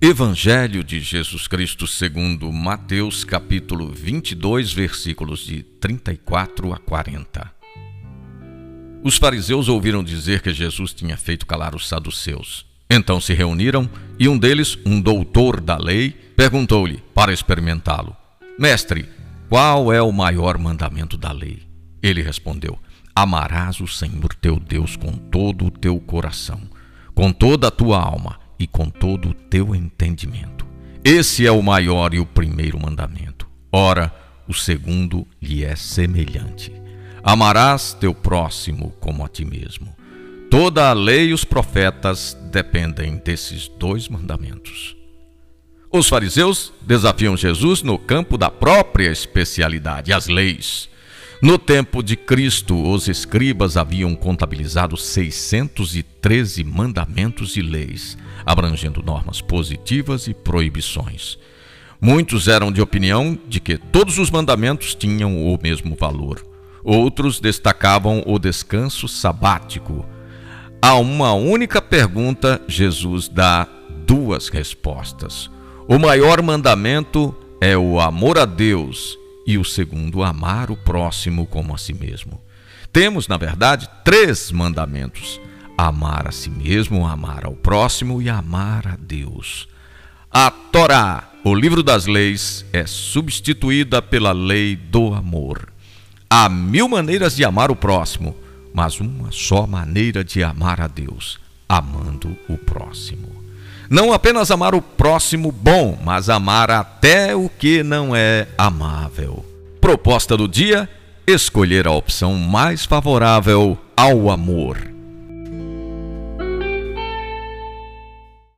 Evangelho de Jesus Cristo segundo Mateus capítulo 22, versículos de 34 a 40. Os fariseus ouviram dizer que Jesus tinha feito calar os saduceus. Então se reuniram e um deles, um doutor da lei, perguntou-lhe para experimentá-lo: Mestre, qual é o maior mandamento da lei? Ele respondeu: Amarás o Senhor teu Deus com todo o teu coração, com toda a tua alma e com todo o teu entendimento. Esse é o maior e o primeiro mandamento. Ora, o segundo lhe é semelhante: Amarás teu próximo como a ti mesmo. Toda a lei e os profetas dependem desses dois mandamentos. Os fariseus desafiam Jesus no campo da própria especialidade, as leis. No tempo de Cristo, os escribas haviam contabilizado 613 mandamentos e leis, abrangendo normas positivas e proibições. Muitos eram de opinião de que todos os mandamentos tinham o mesmo valor. Outros destacavam o descanso sabático. A uma única pergunta, Jesus dá duas respostas. O maior mandamento é o amor a Deus e o segundo, amar o próximo como a si mesmo. Temos, na verdade, três mandamentos: amar a si mesmo, amar ao próximo e amar a Deus. A Torá, o livro das leis, é substituída pela lei do amor. Há mil maneiras de amar o próximo, mas uma só maneira de amar a Deus, amando o próximo. Não apenas amar o próximo bom, mas amar até o que não é amável. Proposta do dia: escolher a opção mais favorável ao amor.